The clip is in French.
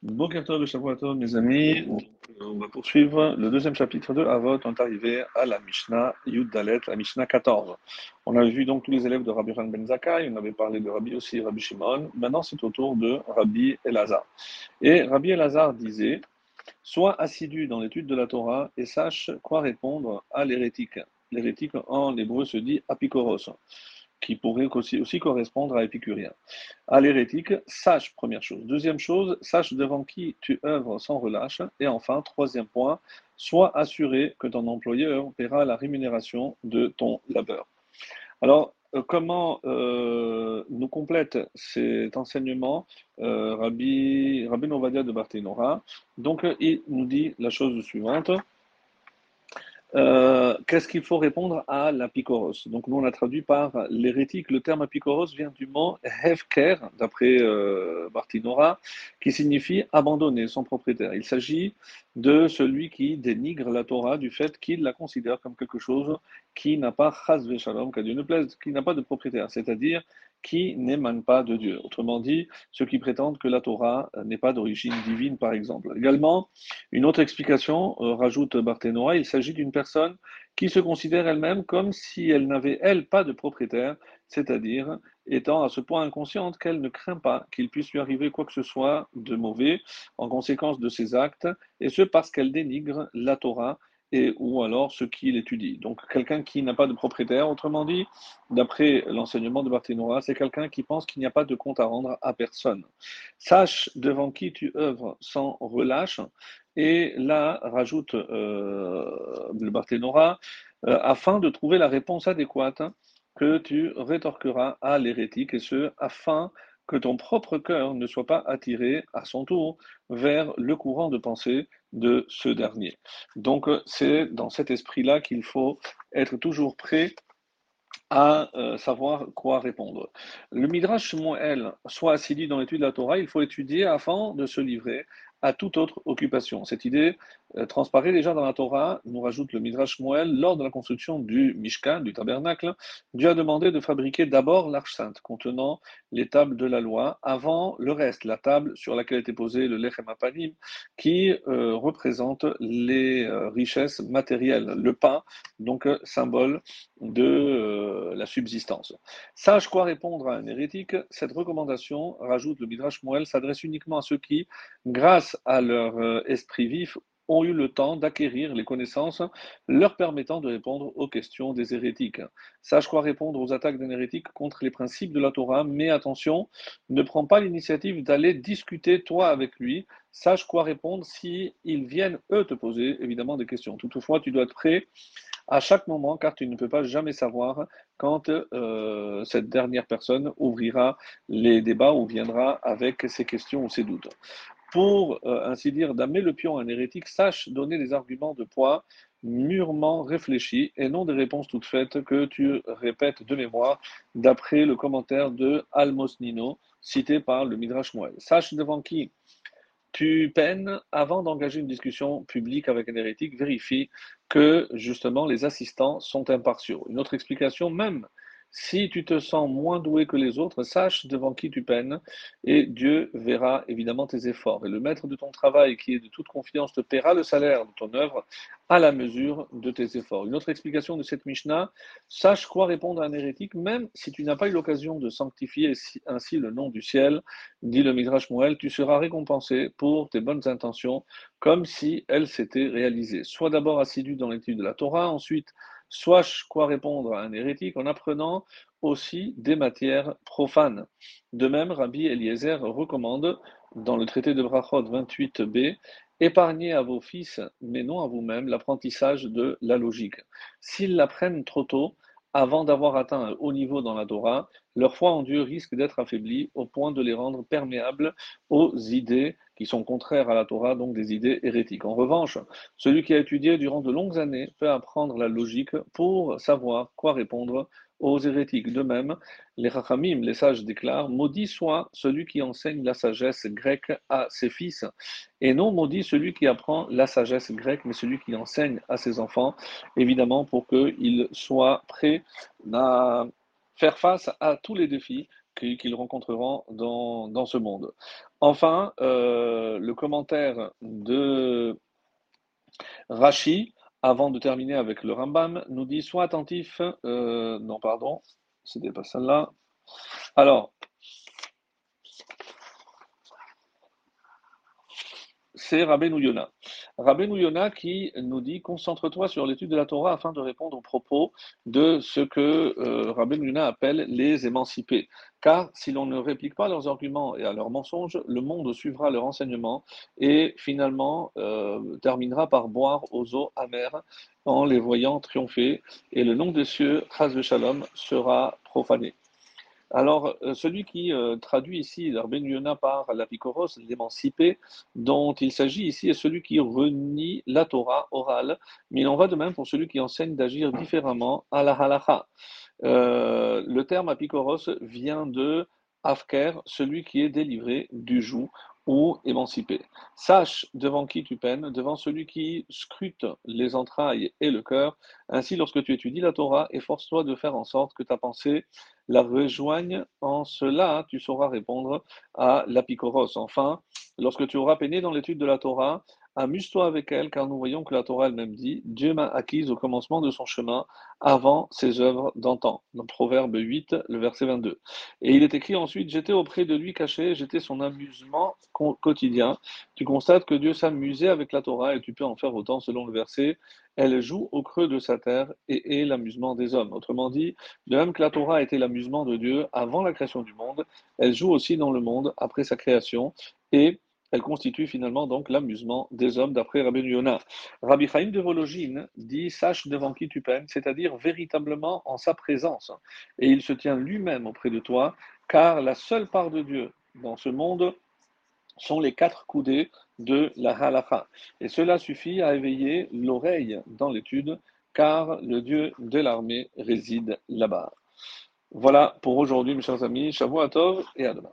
Bon Tov, Shavuot mes amis. On va poursuivre le deuxième chapitre de Avot. On est arrivé à la Mishnah Yud Dalet, la Mishnah 14. On a vu donc tous les élèves de Rabbi Ran Ben Zakkai, on avait parlé de Rabbi aussi, Rabbi Shimon. Maintenant, c'est au tour de Rabbi Elazar. Et Rabbi Elazar disait Sois assidu dans l'étude de la Torah et sache quoi répondre à l'hérétique. L'hérétique en hébreu se dit apikoros qui pourrait aussi, correspondre à épicurien. À l'hérétique, sache, première chose. Deuxième chose, sache devant qui tu œuvres sans relâche. Et enfin, troisième point, sois assuré que ton employeur paiera la rémunération de ton labeur. Alors, euh, comment euh, nous complète cet enseignement euh, Rabbi, Rabbi Novadia de Barthénora? Donc, il nous dit la chose suivante. Euh, qu'est-ce qu'il faut répondre à l'apicoros? Donc, nous, on a traduit par l'hérétique. Le terme apicoros vient du mot hefker, d'après euh, Bartinora, qui signifie abandonner son propriétaire. Il s'agit de celui qui dénigre la Torah du fait qu'il la considère comme quelque chose qui n'a pas shalom, qui n'a pas de propriétaire, c'est-à-dire qui n'émane pas de Dieu. Autrement dit, ceux qui prétendent que la Torah n'est pas d'origine divine, par exemple. Également, une autre explication, euh, rajoute Barthénois, il s'agit d'une personne qui se considère elle-même comme si elle n'avait, elle, pas de propriétaire, c'est-à-dire étant à ce point inconsciente qu'elle ne craint pas qu'il puisse lui arriver quoi que ce soit de mauvais en conséquence de ses actes, et ce parce qu'elle dénigre la Torah et ou alors ce qu'il étudie. Donc quelqu'un qui n'a pas de propriétaire, autrement dit, d'après l'enseignement de Barthénois, c'est quelqu'un qui pense qu'il n'y a pas de compte à rendre à personne. Sache devant qui tu œuvres sans relâche, et là rajoute euh, le Barthénois, euh, afin de trouver la réponse adéquate que tu rétorqueras à l'hérétique, et ce, afin que ton propre cœur ne soit pas attiré à son tour vers le courant de pensée de ce dernier. Donc c'est dans cet esprit-là qu'il faut être toujours prêt à euh, savoir quoi répondre. Le Midrash Moël, soit assidu dans l'étude de la Torah, il faut étudier avant de se livrer à toute autre occupation. Cette idée euh, transparaît déjà dans la Torah, nous rajoute le Midrash Moël, lors de la construction du Mishkan, du tabernacle, Dieu a demandé de fabriquer d'abord l'arche sainte contenant les tables de la loi, avant le reste, la table sur laquelle était posé le Lechem Apanim, qui euh, représente les euh, richesses matérielles, le pain, donc symbole de la subsistance. Sache quoi répondre à un hérétique, cette recommandation, rajoute le Midrash Moël, s'adresse uniquement à ceux qui, grâce à leur euh, esprit vif, ont eu le temps d'acquérir les connaissances leur permettant de répondre aux questions des hérétiques. Sache quoi répondre aux attaques d'un hérétique contre les principes de la Torah, mais attention, ne prends pas l'initiative d'aller discuter toi avec lui. Sache quoi répondre si ils viennent eux te poser évidemment des questions. Toutefois, tu dois être prêt à chaque moment, car tu ne peux pas jamais savoir quand euh, cette dernière personne ouvrira les débats ou viendra avec ses questions ou ses doutes pour euh, ainsi dire d'amener le pion à un hérétique, sache donner des arguments de poids mûrement réfléchis et non des réponses toutes faites que tu répètes de mémoire d'après le commentaire de Almos Nino cité par le Midrash Moël. Sache devant qui tu peines avant d'engager une discussion publique avec un hérétique, vérifie que justement les assistants sont impartiaux. Une autre explication, même si tu te sens moins doué que les autres, sache devant qui tu peines, et Dieu verra évidemment tes efforts. Et le maître de ton travail, qui est de toute confiance, te paiera le salaire de ton œuvre à la mesure de tes efforts. Une autre explication de cette Mishnah, sache quoi répondre à un hérétique, même si tu n'as pas eu l'occasion de sanctifier ainsi le nom du ciel, dit le Midrash Moël, tu seras récompensé pour tes bonnes intentions, comme si elles s'étaient réalisées. Sois d'abord assidu dans l'étude de la Torah, ensuite soit quoi répondre à un hérétique en apprenant aussi des matières profanes. De même, Rabbi Eliezer recommande dans le traité de Brachot 28b Épargnez à vos fils, mais non à vous-même, l'apprentissage de la logique. S'ils l'apprennent trop tôt, avant d'avoir atteint un haut niveau dans la Torah, leur foi en Dieu risque d'être affaiblie au point de les rendre perméables aux idées qui sont contraires à la Torah, donc des idées hérétiques. En revanche, celui qui a étudié durant de longues années peut apprendre la logique pour savoir quoi répondre aux hérétiques. De même, les Rachamim, les sages déclarent Maudit soit celui qui enseigne la sagesse grecque à ses fils, et non maudit celui qui apprend la sagesse grecque, mais celui qui enseigne à ses enfants, évidemment pour qu'ils soient prêts à faire face à tous les défis qu'ils rencontreront dans, ce monde. Enfin, euh, le commentaire de Rashi, avant de terminer avec le Rambam, nous dit Sois attentif. Euh, non, pardon, c'était pas celle-là. Alors, c'est Rabbeinu Yona. Rabbeinu Yona qui nous dit concentre-toi sur l'étude de la Torah afin de répondre aux propos de ce que euh, Rabbeinu appelle les émancipés. Car si l'on ne réplique pas leurs arguments et à leurs mensonges, le monde suivra leur enseignement et finalement euh, terminera par boire aux eaux amères en les voyant triompher et le nom des cieux, Chaz Shalom, sera profané. Alors, euh, celui qui euh, traduit ici l'Arben Yona par l'apicoros, l'émancipé, dont il s'agit ici, est celui qui renie la Torah orale, mais il en va de même pour celui qui enseigne d'agir différemment à la halacha. Euh, le terme apicoros vient de afker, celui qui est délivré du joug ou émancipé. Sache devant qui tu peines, devant celui qui scrute les entrailles et le cœur. Ainsi, lorsque tu étudies la Torah, efforce-toi de faire en sorte que ta pensée la rejoigne. En cela, tu sauras répondre à l'apicoros. Enfin, lorsque tu auras peiné dans l'étude de la Torah, Amuse-toi avec elle, car nous voyons que la Torah elle-même dit Dieu m'a acquise au commencement de son chemin avant ses œuvres d'antan. Dans Proverbe 8, le verset 22. Et il est écrit ensuite J'étais auprès de lui caché, j'étais son amusement quotidien. Tu constates que Dieu s'amusait avec la Torah et tu peux en faire autant selon le verset Elle joue au creux de sa terre et est l'amusement des hommes. Autrement dit, de même que la Torah était l'amusement de Dieu avant la création du monde, elle joue aussi dans le monde après sa création et elle constitue finalement donc l'amusement des hommes d'après Rabbi Yonah. Rabbi Chaim de Vologine dit Sache devant qui tu peines, c'est-à-dire véritablement en sa présence. Et il se tient lui-même auprès de toi, car la seule part de Dieu dans ce monde sont les quatre coudées de la halacha. Et cela suffit à éveiller l'oreille dans l'étude, car le Dieu de l'armée réside là-bas. Voilà pour aujourd'hui, mes chers amis. Shavuot Tov et à demain.